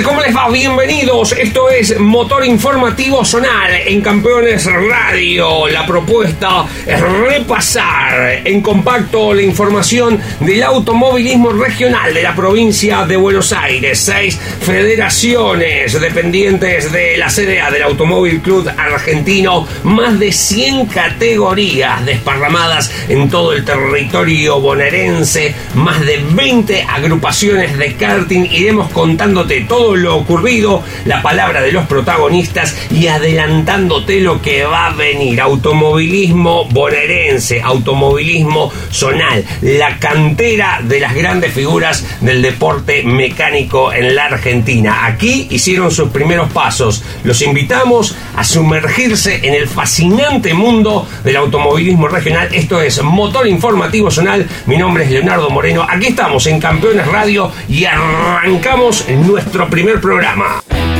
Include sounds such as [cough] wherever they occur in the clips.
¿Cómo les va? Bienvenidos. Esto es Motor Informativo Zonal en Campeones Radio. La propuesta es repasar en compacto la información del automovilismo regional de la provincia de Buenos Aires. Seis federaciones dependientes de la CDA del Automóvil Club Argentino. Más de 100 categorías desparramadas en todo el territorio bonaerense. Más de 20 agrupaciones de karting. Iremos contándote todo lo ocurrido, la palabra de los protagonistas y adelantándote lo que va a venir. Automovilismo bonaerense, automovilismo zonal, la cantera de las grandes figuras del deporte mecánico en la Argentina. Aquí hicieron sus primeros pasos. Los invitamos a sumergirse en el fascinante mundo del automovilismo regional. Esto es Motor Informativo Zonal. Mi nombre es Leonardo Moreno. Aquí estamos en Campeones Radio y arrancamos nuestro primer programa.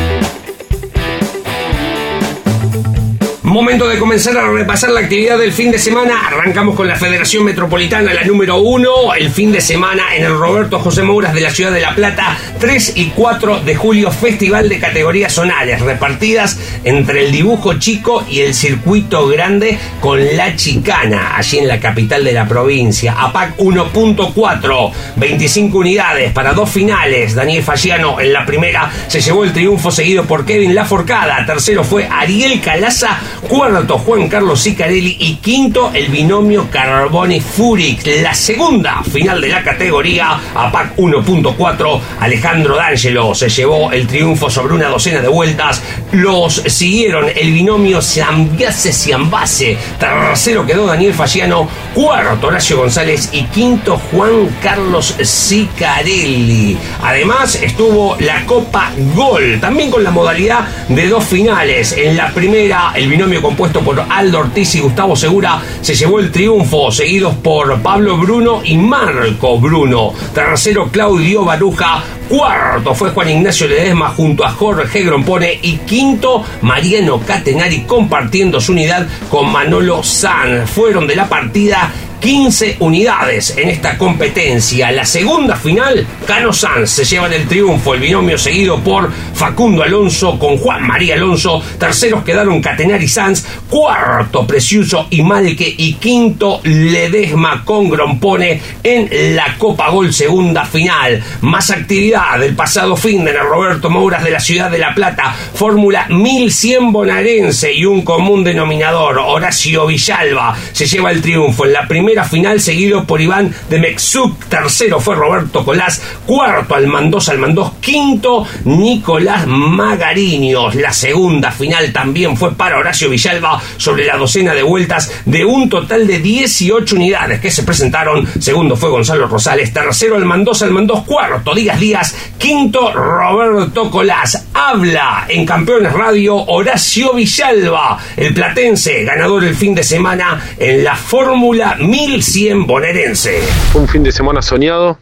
Momento de comenzar a repasar la actividad del fin de semana. Arrancamos con la Federación Metropolitana, la número uno. El fin de semana en el Roberto José Mouras de la Ciudad de La Plata. 3 y 4 de julio, festival de categorías zonales repartidas entre el dibujo chico y el circuito grande con la chicana, allí en la capital de la provincia. APAC 1.4, 25 unidades para dos finales. Daniel Fagiano en la primera se llevó el triunfo seguido por Kevin Laforcada. Tercero fue Ariel Calaza cuarto Juan Carlos Sicarelli y quinto el binomio Carboni Furix. La segunda final de la categoría, APAC 1.4, Alejandro D'Angelo se llevó el triunfo sobre una docena de vueltas. Los siguieron el binomio Zambiase Siambase. Tercero quedó Daniel Fagiano, cuarto Horacio González y quinto Juan Carlos Sicarelli. Además estuvo la Copa Gol, también con la modalidad de dos finales. En la primera, el binomio compuesto por Aldo Ortiz y Gustavo Segura se llevó el triunfo, seguidos por Pablo Bruno y Marco Bruno. Tercero, Claudio Baruja. Cuarto fue Juan Ignacio Ledesma junto a Jorge Grompone. Y quinto, Mariano Catenari compartiendo su unidad con Manolo San. Fueron de la partida 15 unidades en esta competencia. La segunda final, Cano Sanz se llevan el triunfo, el binomio seguido por Facundo Alonso con Juan María Alonso. Terceros quedaron Catenari Sanz, cuarto Preciuso y Malque y quinto Ledesma con Grompone en la Copa Gol segunda final. Más actividad del pasado fin de Roberto Mouras de la ciudad de La Plata, Fórmula 1100 bonaerense y un común denominador, Horacio Villalba, se lleva el triunfo en la primera final, seguido por Iván de Mexuc. Tercero fue Roberto Colás. Cuarto, Almandós Almandós. Quinto, Nicolás Magariños. La segunda final también fue para Horacio Villalba sobre la docena de vueltas de un total de 18 unidades que se presentaron. Segundo fue Gonzalo Rosales. Tercero, Almandós Almandós. Cuarto, Díaz Díaz. Quinto, Roberto Colás. Habla en Campeones Radio Horacio Villalba, el platense, ganador el fin de semana en la Fórmula 1100 bonaerense. Un fin de semana soñado,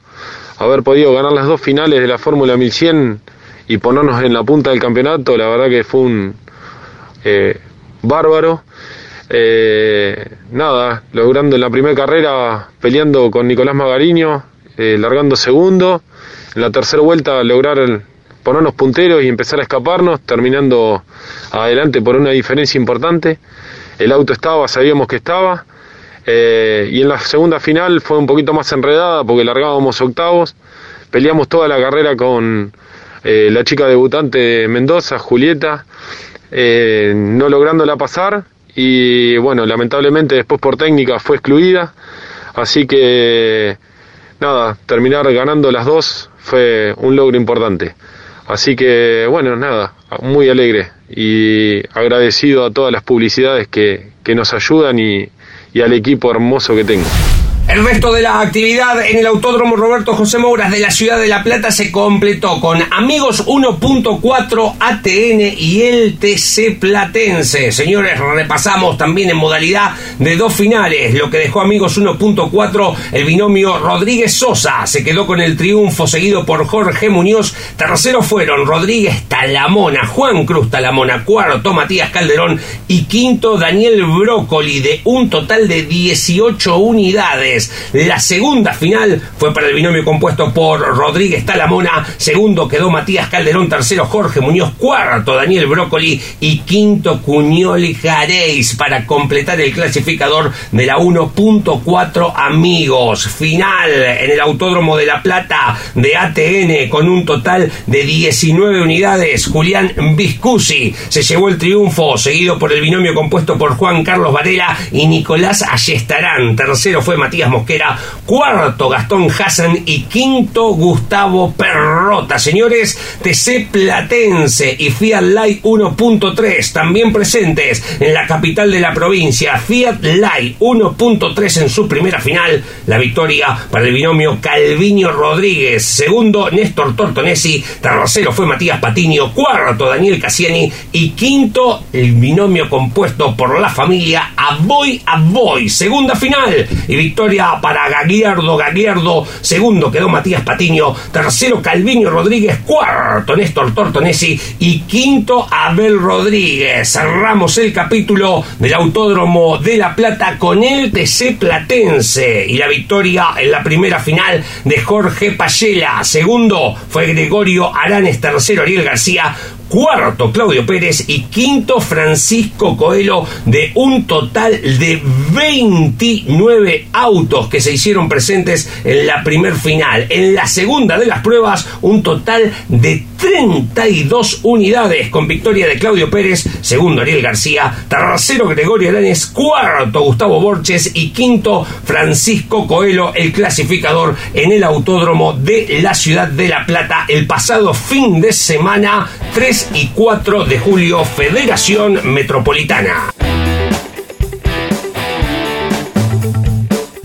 haber podido ganar las dos finales de la Fórmula 1100 y ponernos en la punta del campeonato, la verdad que fue un eh, bárbaro. Eh, nada, logrando en la primera carrera, peleando con Nicolás Magariño, eh, largando segundo. En la tercera vuelta lograr ponernos punteros y empezar a escaparnos, terminando adelante por una diferencia importante. El auto estaba, sabíamos que estaba. Eh, y en la segunda final fue un poquito más enredada porque largábamos octavos. Peleamos toda la carrera con eh, la chica debutante de Mendoza, Julieta, eh, no lográndola pasar. Y bueno, lamentablemente después por técnica fue excluida. Así que nada, terminar ganando las dos fue un logro importante. Así que bueno, nada, muy alegre y agradecido a todas las publicidades que, que nos ayudan y, y al equipo hermoso que tengo. El resto de la actividad en el Autódromo Roberto José Mouras de la Ciudad de La Plata se completó con Amigos 1.4 ATN y el TC Platense. Señores, repasamos también en modalidad de dos finales, lo que dejó Amigos 1.4 el binomio Rodríguez Sosa. Se quedó con el triunfo seguido por Jorge Muñoz. Tercero fueron Rodríguez Talamona, Juan Cruz Talamona, cuarto Matías Calderón y quinto Daniel Brócoli de un total de 18 unidades. La segunda final fue para el binomio compuesto por Rodríguez Talamona, segundo quedó Matías Calderón, tercero Jorge Muñoz, cuarto Daniel Brócoli y quinto Cuñoli Jareis para completar el clasificador de la 1.4 amigos. Final en el Autódromo de La Plata de ATN con un total de 19 unidades. Julián Viscusi se llevó el triunfo, seguido por el binomio compuesto por Juan Carlos Varela y Nicolás Ayestarán. Tercero fue Matías Mosquera, cuarto Gastón Hassan y quinto Gustavo Perrota. Señores, TC Platense y Fiat Light 1.3 también presentes en la capital de la provincia. Fiat Light 1.3 en su primera final. La victoria para el binomio Calviño Rodríguez. Segundo, Néstor Tortonesi. Tercero fue Matías Patiño. Cuarto, Daniel Cassiani. Y quinto, el binomio compuesto por la familia Aboy Aboy. Segunda final y victoria para Gagliardo, Gagliardo, segundo quedó Matías Patiño, tercero Calviño Rodríguez, cuarto Néstor Tortonesi. Y quinto Abel Rodríguez. Cerramos el capítulo del Autódromo de La Plata con el TC Platense. Y la victoria en la primera final de Jorge Payela. Segundo fue Gregorio Aranes, tercero Ariel García, cuarto Claudio Pérez y quinto Francisco Coelho de un total de 29 autos que se hicieron presentes en la primer final. En la segunda de las pruebas un total de 32 unidades con victoria de Claudio Pérez, segundo Ariel García, tercero Gregorio Alanes, cuarto Gustavo Borges. Y quinto Francisco Coelho, el clasificador en el autódromo de la ciudad de La Plata. El pasado fin de semana 3 y 4 de julio, Federación Metropolitana.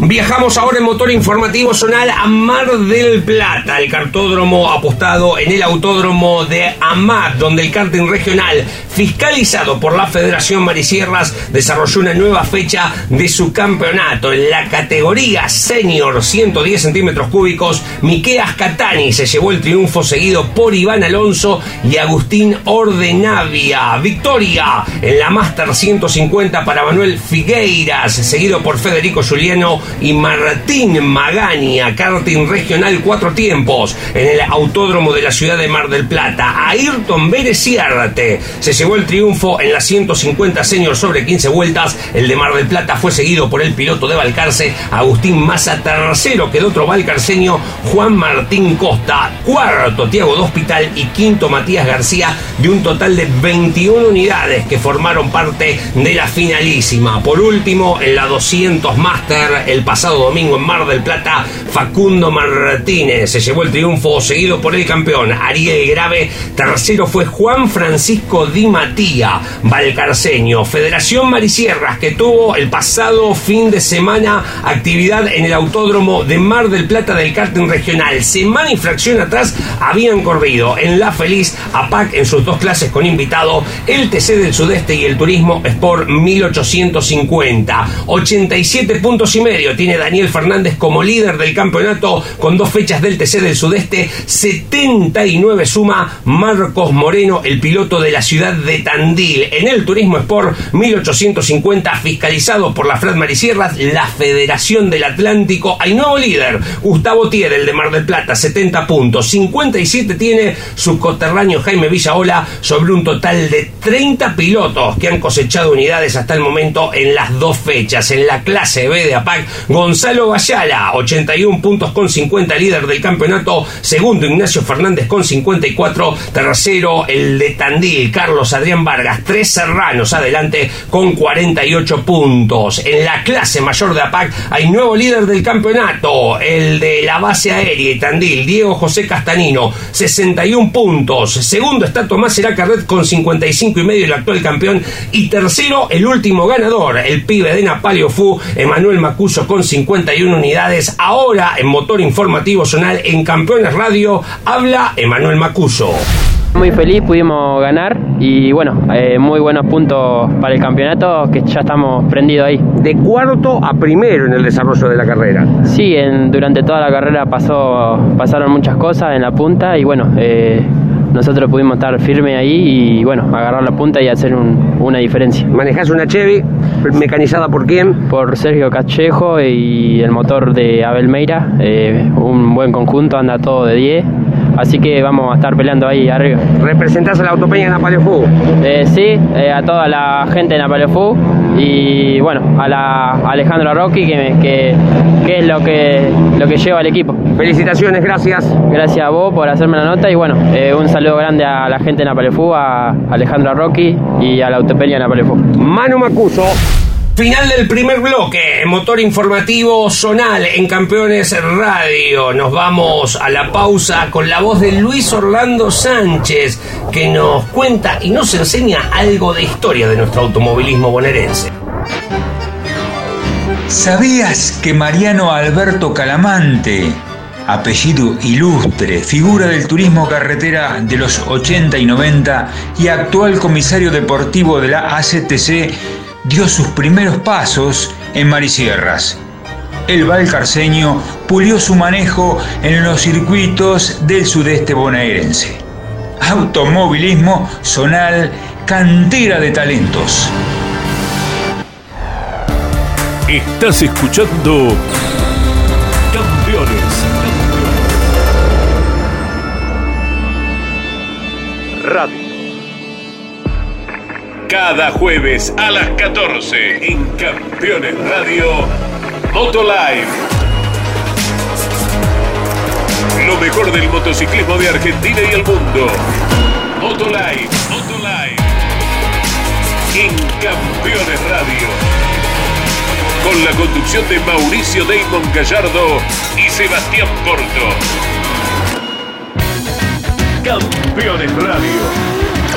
Viajamos ahora en motor informativo zonal a Mar del Plata, el cartódromo apostado en el autódromo de AMAT, donde el karting regional, fiscalizado por la Federación Marisierras, desarrolló una nueva fecha de su campeonato. En la categoría senior 110 centímetros cúbicos, Miqueas Catani se llevó el triunfo seguido por Iván Alonso y Agustín Ordenavia. Victoria en la Master 150 para Manuel Figueiras, seguido por Federico Juliano y Martín Magaña, karting regional cuatro tiempos en el autódromo de la ciudad de Mar del Plata. Ayrton Bereciarte se llevó el triunfo en la 150 senior sobre 15 vueltas. El de Mar del Plata fue seguido por el piloto de Balcarce, Agustín Massa. Tercero quedó otro balcarceño, Juan Martín Costa. Cuarto, Tiago Hospital y quinto, Matías García, de un total de 21 unidades que formaron parte de la finalísima. Por último, en la 200 Master, el pasado domingo en Mar del Plata, Facundo Martínez se llevó el triunfo seguido por el campeón Ariel Grave. Tercero fue Juan Francisco Di Matía, Valcarceño. Federación Marisierras que tuvo el pasado fin de semana actividad en el autódromo de Mar del Plata del karting regional. Semana y fracción atrás habían corrido en La Feliz APAC en sus dos clases con invitado el TC del Sudeste y el Turismo Sport 1850. 87 puntos y medio tiene Daniel Fernández como líder del campeonato con dos fechas del TC del Sudeste. 79 suma Marcos Moreno, el piloto de la ciudad de Tandil. En el Turismo Sport 1850, fiscalizado por la Fred Marisierras, la Federación del Atlántico. Hay nuevo líder, Gustavo Tier, el de Mar del Plata, 70 puntos. 57 tiene su coterráneo Jaime Villaola sobre un total de 30 pilotos que han cosechado unidades hasta el momento en las dos fechas. En la clase B de APAC, Gonzalo Bayala, 81 puntos con 50, líder del campeonato. Segundo, Ignacio Fernández con 54. Tercero, el de Tandil, Carlos Adrián Vargas. Tres serranos adelante con 48 puntos. En la clase mayor de APAC hay nuevo líder del campeonato, el de la base aérea y Tandil, Diego José Castanino, 61 puntos. Segundo está Tomás Carret con 55 y medio, el actual campeón. Y tercero, el último ganador, el pibe de Napalio Fu, Emanuel Macuso con con 51 unidades. Ahora en Motor Informativo Zonal en Campeones Radio habla Emanuel Macuso. Muy feliz, pudimos ganar y bueno, eh, muy buenos puntos para el campeonato que ya estamos prendidos ahí. De cuarto a primero en el desarrollo de la carrera. Sí, en, durante toda la carrera pasó, pasaron muchas cosas en la punta y bueno, eh, nosotros pudimos estar firmes ahí y bueno, agarrar la punta y hacer una diferencia. ¿Manejás una Chevy mecanizada por quién? Por Sergio Cachejo y el motor de Abel Meira, eh, un buen conjunto, anda todo de 10 Así que vamos a estar peleando ahí arriba. ¿Representás a la autopeña Napalefú? Eh, sí, eh, a toda la gente de Napalefú y bueno, a la Alejandro Rocky que, que, es lo que, lo que lleva al equipo. Felicitaciones, gracias. Gracias a vos por hacerme la nota y bueno, eh, un saludo grande a la gente de Napalefú, a Alejandro Rocky y a la autopeña Napalefú. Manu Macuso. Final del primer bloque, motor informativo zonal en Campeones Radio. Nos vamos a la pausa con la voz de Luis Orlando Sánchez, que nos cuenta y nos enseña algo de historia de nuestro automovilismo bonaerense. ¿Sabías que Mariano Alberto Calamante, apellido ilustre, figura del turismo carretera de los 80 y 90 y actual comisario deportivo de la ACTC, dio sus primeros pasos en Marisierras. El valcarceño pulió su manejo en los circuitos del sudeste bonaerense. Automovilismo zonal, cantera de talentos. Estás escuchando Cada jueves a las 14 en Campeones Radio Motolive. Lo mejor del motociclismo de Argentina y el mundo. Motolive, Motolive. En Campeones Radio. Con la conducción de Mauricio Damon Gallardo y Sebastián Porto. Campeones Radio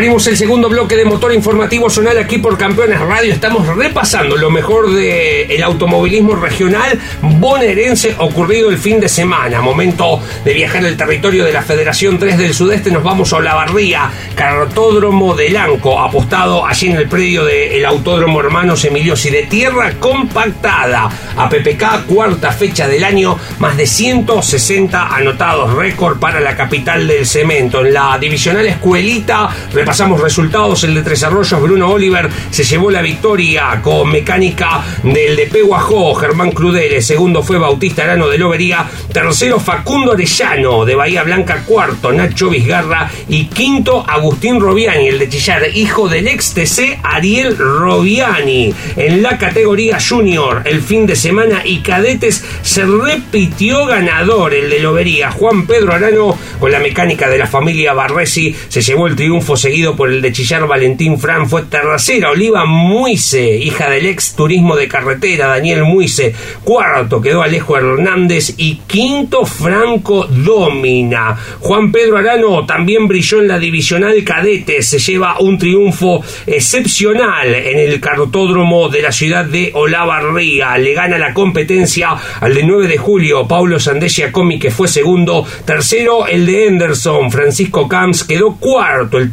Abrimos el segundo bloque de motor informativo zonal aquí por Campeones Radio. Estamos repasando lo mejor del automovilismo regional bonaerense ocurrido el fin de semana. Momento de viajar al territorio de la Federación 3 del Sudeste. Nos vamos a Olavarría, cartódromo de Lanco, apostado allí en el predio del Autódromo Hermanos Emilios y de tierra compactada. A PPK, cuarta fecha del año, más de 160 anotados, récord para la capital del cemento. En la divisional escuelita, Repasamos resultados. El de Tres Arroyos, Bruno Oliver se llevó la victoria con mecánica del de Peguajó, Germán Crudele. Segundo fue Bautista Arano de Lobería. Tercero, Facundo Arellano de Bahía Blanca. Cuarto, Nacho Vizgarra. Y quinto, Agustín Robiani, el de Chillar, hijo del ex TC Ariel Robiani. En la categoría Junior, el fin de semana y cadetes se repitió ganador, el de Lobería. Juan Pedro Arano, con la mecánica de la familia Barresi, se llevó el triunfo seguido por el de Chillar Valentín Fran, fue tercera Oliva Muise, hija del ex turismo de carretera Daniel Muise, cuarto quedó Alejo Hernández y quinto Franco Domina. Juan Pedro Arano también brilló en la divisional cadete, se lleva un triunfo excepcional en el cartódromo de la ciudad de Olavarría, le gana la competencia al de 9 de julio, Paulo Sandescia Comi que fue segundo, tercero el de Henderson, Francisco Camps quedó cuarto, el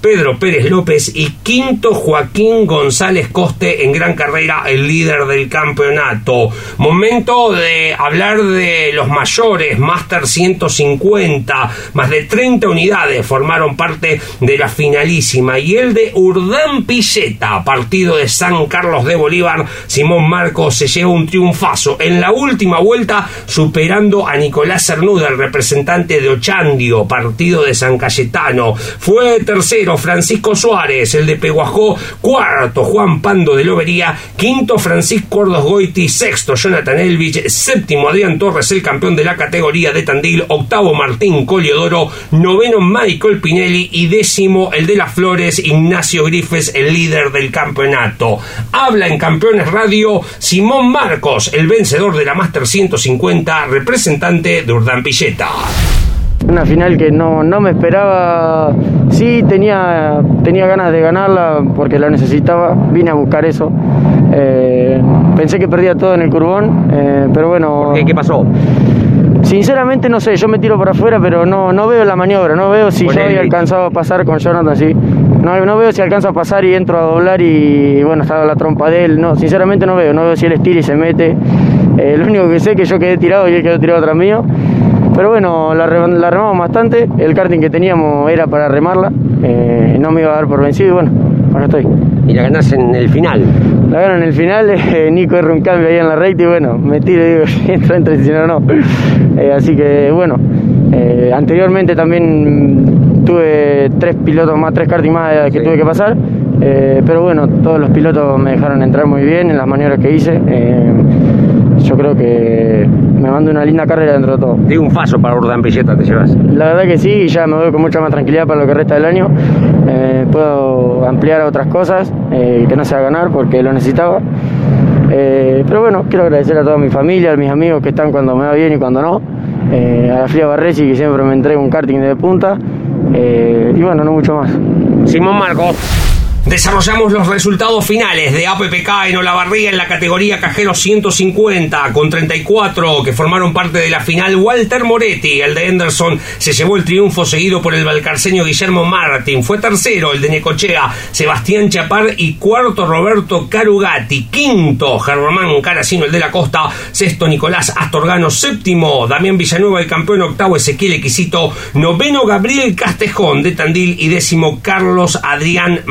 Pedro Pérez López y quinto Joaquín González Coste en gran carrera, el líder del campeonato. Momento de hablar de los mayores, Master 150, más de 30 unidades formaron parte de la finalísima y el de Urdán Pilleta, partido de San Carlos de Bolívar, Simón Marcos se lleva un triunfazo en la última vuelta superando a Nicolás Cernuda, el representante de Ochandio, partido de San Cayetano. Fue tercero Francisco Suárez, el de Peguajó, cuarto Juan Pando de Lobería, quinto Francisco Ordos Goiti, sexto Jonathan Elvich, séptimo Adrián Torres, el campeón de la categoría de Tandil, octavo Martín Coliodoro, noveno Michael Pinelli y décimo el de las Flores, Ignacio Grifes, el líder del campeonato. Habla en Campeones Radio Simón Marcos, el vencedor de la Master 150, representante de Urdán Pilleta. Una final que no, no me esperaba, sí tenía, tenía ganas de ganarla porque la necesitaba, vine a buscar eso. Eh, pensé que perdía todo en el curbón, eh, pero bueno... ¿Qué, ¿Qué pasó? Sinceramente no sé, yo me tiro por afuera, pero no, no veo la maniobra, no veo si yo había alcanzado a pasar con Jonathan, sí. No, no veo si alcanzo a pasar y entro a doblar y bueno, estaba la trompa de él. No, sinceramente no veo, no veo si él estira y se mete. Eh, lo único que sé es que yo quedé tirado y él quedó tirado atrás mío. Pero bueno, la, re- la remamos bastante, el karting que teníamos era para remarla, eh, no me iba a dar por vencido y bueno, acá estoy. Y la ganás en el final. La gano en el final, [laughs] eh, Nico erra un cambio ahí en la recta y bueno, me tiro y digo [laughs] entro y si no, no. Eh, así que bueno, anteriormente también tuve tres pilotos más, tres karting más que tuve que pasar, eh, pero bueno, todos los pilotos me dejaron entrar muy bien en las maniobras que hice. eh, yo creo que me mando una linda carrera dentro de todo. Digo un paso para Urdan Pilleta, te llevas. La verdad que sí, y ya me voy con mucha más tranquilidad para lo que resta del año. Eh, puedo ampliar a otras cosas eh, que no sea ganar porque lo necesitaba. Eh, pero bueno, quiero agradecer a toda mi familia, a mis amigos que están cuando me va bien y cuando no. A la Fría Barresi que siempre me entrega un karting de punta. Y bueno, no mucho más. Simón Marcos. Desarrollamos los resultados finales de APPK en Olavarría en la categoría Cajero 150 con 34 que formaron parte de la final. Walter Moretti, el de Henderson, se llevó el triunfo seguido por el valcarceño Guillermo Martín. Fue tercero el de Necochea, Sebastián Chapar y cuarto Roberto Carugati. Quinto Germán Caracino, el de la Costa. Sexto Nicolás Astorgano. Séptimo Damián Villanueva, el campeón. Octavo Ezequiel Equisito. Noveno Gabriel Castejón de Tandil y décimo Carlos Adrián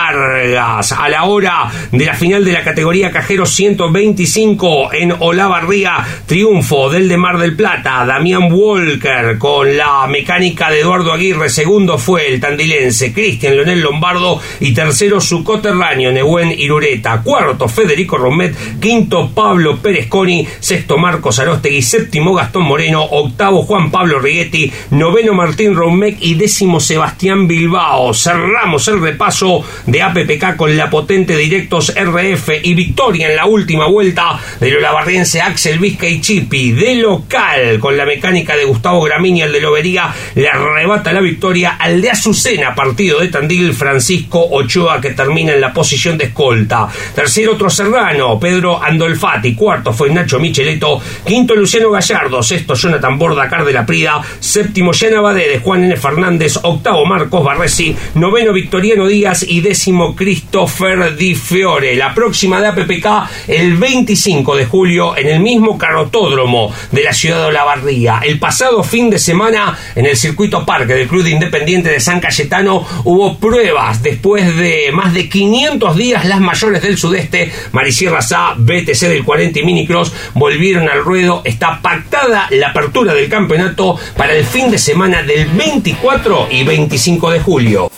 A la hora de la final de la categoría Cajero 125 en Olavarría, triunfo del de Mar del Plata, Damián Walker con la mecánica de Eduardo Aguirre. Segundo fue el tandilense Cristian Leonel Lombardo y tercero su coterráneo Nehuen Irureta. Cuarto Federico Romet, quinto Pablo Pérez Coni, sexto Marcos Arostegui, séptimo Gastón Moreno, octavo Juan Pablo Righetti, noveno Martín Romec y décimo Sebastián Bilbao. Cerramos el repaso de APPK con la potente Directos RF y victoria en la última vuelta del olavarriense Axel Vizcay Chipi. De local, con la mecánica de Gustavo Gramini, el de Lobería, le arrebata la victoria al de Azucena, partido de Tandil, Francisco Ochoa, que termina en la posición de escolta. Tercero, otro serrano, Pedro Andolfati. Cuarto fue Nacho Micheleto. Quinto, Luciano Gallardo. Sexto, Jonathan Bordacar de Prida. Séptimo, Yana de Juan N. Fernández. Octavo, Marcos Barresi. Noveno, Victoriano Díaz. Y décimo, Christopher Di Fiore. La próxima de APPK el 25 de julio en el mismo carotódromo de la ciudad de Olavarría. El pasado fin de semana en el circuito parque del Club de Independiente de San Cayetano hubo pruebas después de más de 500 días las mayores del sudeste. Marisierra Sá, BTC del 40 y Minicross volvieron al ruedo. Está pactada la apertura del campeonato para el fin de semana del 24 y 25 de julio.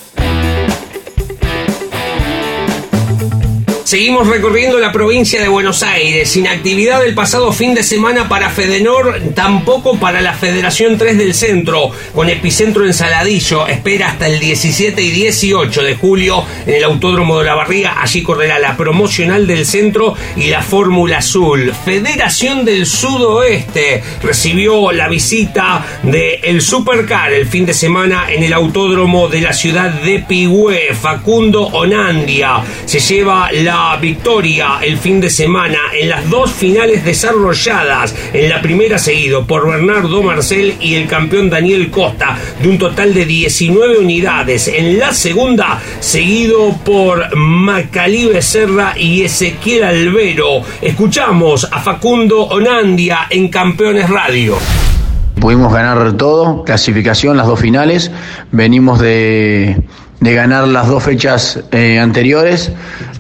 Seguimos recorriendo la provincia de Buenos Aires, sin actividad el pasado fin de semana para Fedenor, tampoco para la Federación 3 del Centro, con epicentro en Saladillo, espera hasta el 17 y 18 de julio en el Autódromo de la Barriga, allí correrá la promocional del Centro y la Fórmula Azul. Federación del Sudoeste recibió la visita de el Supercar el fin de semana en el Autódromo de la ciudad de Pigüé, Facundo Onandia se lleva la victoria el fin de semana en las dos finales desarrolladas. En la primera seguido por Bernardo Marcel y el campeón Daniel Costa de un total de 19 unidades. En la segunda seguido por Macalí Becerra y Ezequiel Albero. Escuchamos a Facundo Onandia en Campeones Radio. Pudimos ganar todo, clasificación, las dos finales. Venimos de, de ganar las dos fechas eh, anteriores.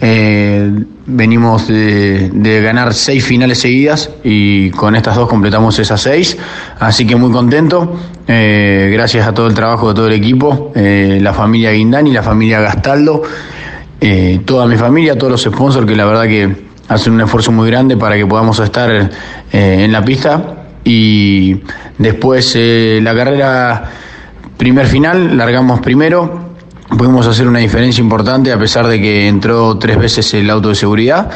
Eh, venimos de, de ganar seis finales seguidas y con estas dos completamos esas seis. Así que muy contento. Eh, gracias a todo el trabajo de todo el equipo, eh, la familia Guindani, la familia Gastaldo, toda mi familia, todos los sponsors que la verdad que hacen un esfuerzo muy grande para que podamos estar en la pista y después la carrera primer final, largamos primero, pudimos hacer una diferencia importante a pesar de que entró tres veces el auto de seguridad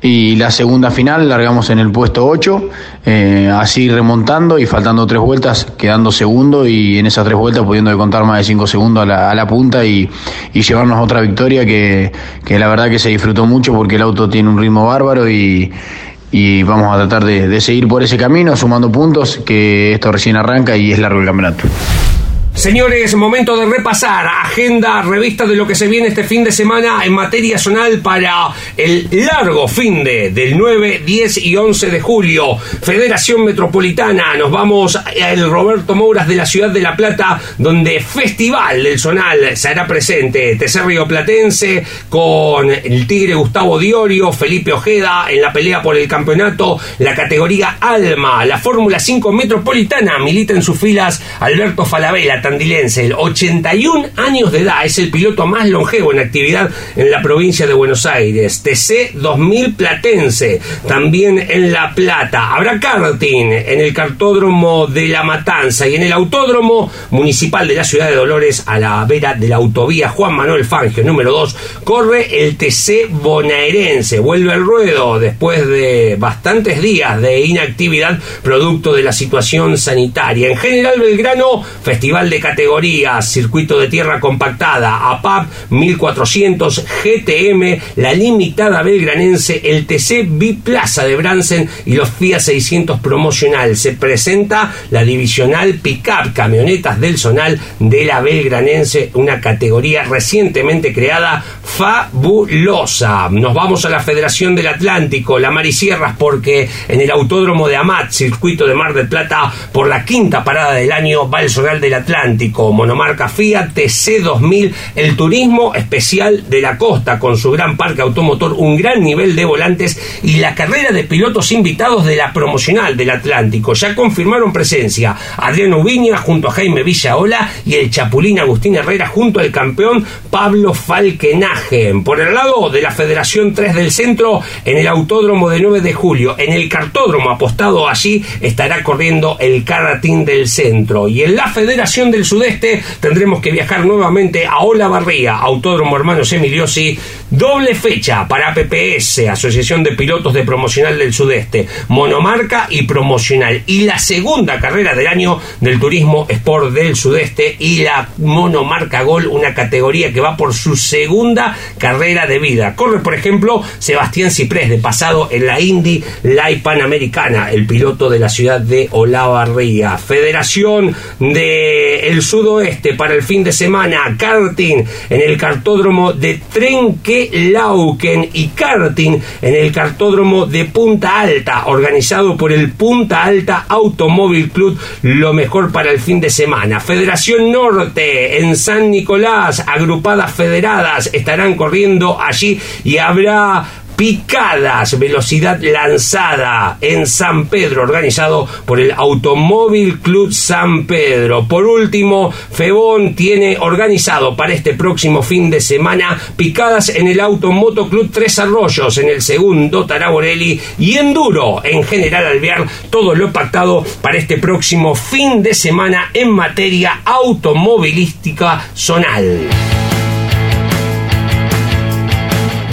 y la segunda final largamos en el puesto 8, eh, así remontando y faltando tres vueltas, quedando segundo y en esas tres vueltas pudiendo contar más de cinco segundos a la, punta y, llevarnos otra victoria que, la verdad que se disfrutó mucho porque el auto tiene un ritmo bárbaro y, vamos a tratar de seguir por ese camino sumando puntos que esto recién arranca y es largo el campeonato. Señores, momento de repasar agenda, revista de lo que se viene este fin de semana en materia zonal para el largo fin de del 9, 10 y 11 de julio. Federación Metropolitana, nos vamos al Roberto Mouras de la ciudad de La Plata, donde Festival del Zonal se hará presente. TC Río Platense con el Tigre Gustavo Diorio, Felipe Ojeda en la pelea por el campeonato, la categoría Alma, la Fórmula 5 Metropolitana, milita en sus filas Alberto Falabella el 81 años de edad, es el piloto más longevo en actividad en la provincia de Buenos Aires. TC 2000 Platense, también en La Plata. Habrá karting en el cartódromo de La Matanza y en el autódromo municipal de la ciudad de Dolores a la vera de la autovía Juan Manuel Fangio, número 2, corre el TC bonaerense. Vuelve al ruedo después de bastantes días de inactividad producto de la situación sanitaria. En general, Belgrano, Festival de categorías, circuito de tierra compactada, APAP 1400, GTM, la limitada belgranense, el TC Biplaza de Bransen y los FIA 600 promocional. Se presenta la divisional Pickup, camionetas del Zonal de la belgranense, una categoría recientemente creada fabulosa. Nos vamos a la Federación del Atlántico, la Marisierras, porque en el Autódromo de Amat, circuito de Mar del Plata, por la quinta parada del año, va el Zonal del Atlántico monomarca Fiat TC2000, el turismo especial de la costa con su gran parque automotor, un gran nivel de volantes y la carrera de pilotos invitados de la promocional del Atlántico. Ya confirmaron presencia Adriano Viña junto a Jaime Villaola y el Chapulín Agustín Herrera junto al campeón Pablo Falkenaje. Por el lado de la Federación 3 del Centro, en el Autódromo de 9 de julio, en el cartódromo apostado allí, estará corriendo el Caratín del Centro. Y en la Federación de Sudeste tendremos que viajar nuevamente a Olavarría, Autódromo Hermanos Emiliosi, doble fecha para PPS, Asociación de Pilotos de Promocional del Sudeste, monomarca y promocional, y la segunda carrera del año del Turismo Sport del Sudeste y la monomarca Gol, una categoría que va por su segunda carrera de vida. Corre, por ejemplo, Sebastián Ciprés, de pasado en la Indy Light Panamericana, el piloto de la ciudad de Olavarría. Federación de el sudoeste para el fin de semana, karting en el cartódromo de Trenquelauquen y karting en el cartódromo de Punta Alta, organizado por el Punta Alta Automóvil Club, lo mejor para el fin de semana. Federación Norte en San Nicolás, agrupadas federadas estarán corriendo allí y habrá picadas, velocidad lanzada en San Pedro, organizado por el Automóvil Club San Pedro. Por último, Febón tiene organizado para este próximo fin de semana picadas en el Automoto Club Tres Arroyos, en el segundo Taraborelli y Enduro en General Alvear, todo lo pactado para este próximo fin de semana en materia automovilística zonal.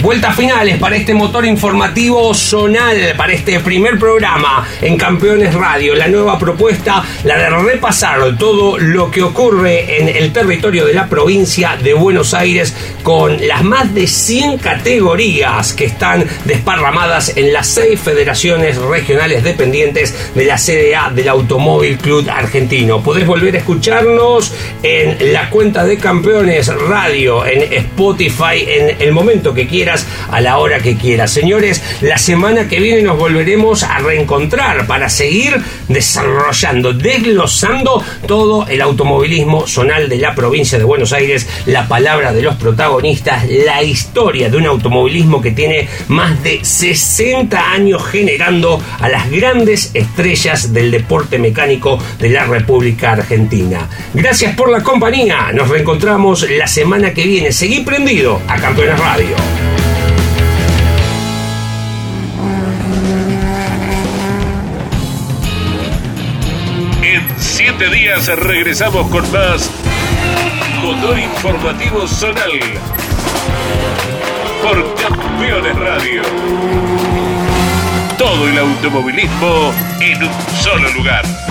Vueltas finales para este motor informativo zonal, para este primer programa en Campeones Radio. La nueva propuesta, la de repasar todo lo que ocurre en el territorio de la provincia de Buenos Aires con las más de 100 categorías que están desparramadas en las seis federaciones regionales dependientes de la CDA del Automóvil Club Argentino. Podés volver a escucharnos en la cuenta de Campeones Radio, en Spotify, en el momento que a la hora que quieras. Señores, la semana que viene nos volveremos a reencontrar para seguir desarrollando, desglosando todo el automovilismo zonal de la provincia de Buenos Aires, la palabra de los protagonistas, la historia de un automovilismo que tiene más de 60 años generando a las grandes estrellas del deporte mecánico de la República Argentina. Gracias por la compañía, nos reencontramos la semana que viene. Seguí prendido a Campeones Radio. Siete días regresamos con más Motor Informativo Zonal. Por Campeones Radio. Todo el automovilismo en un solo lugar.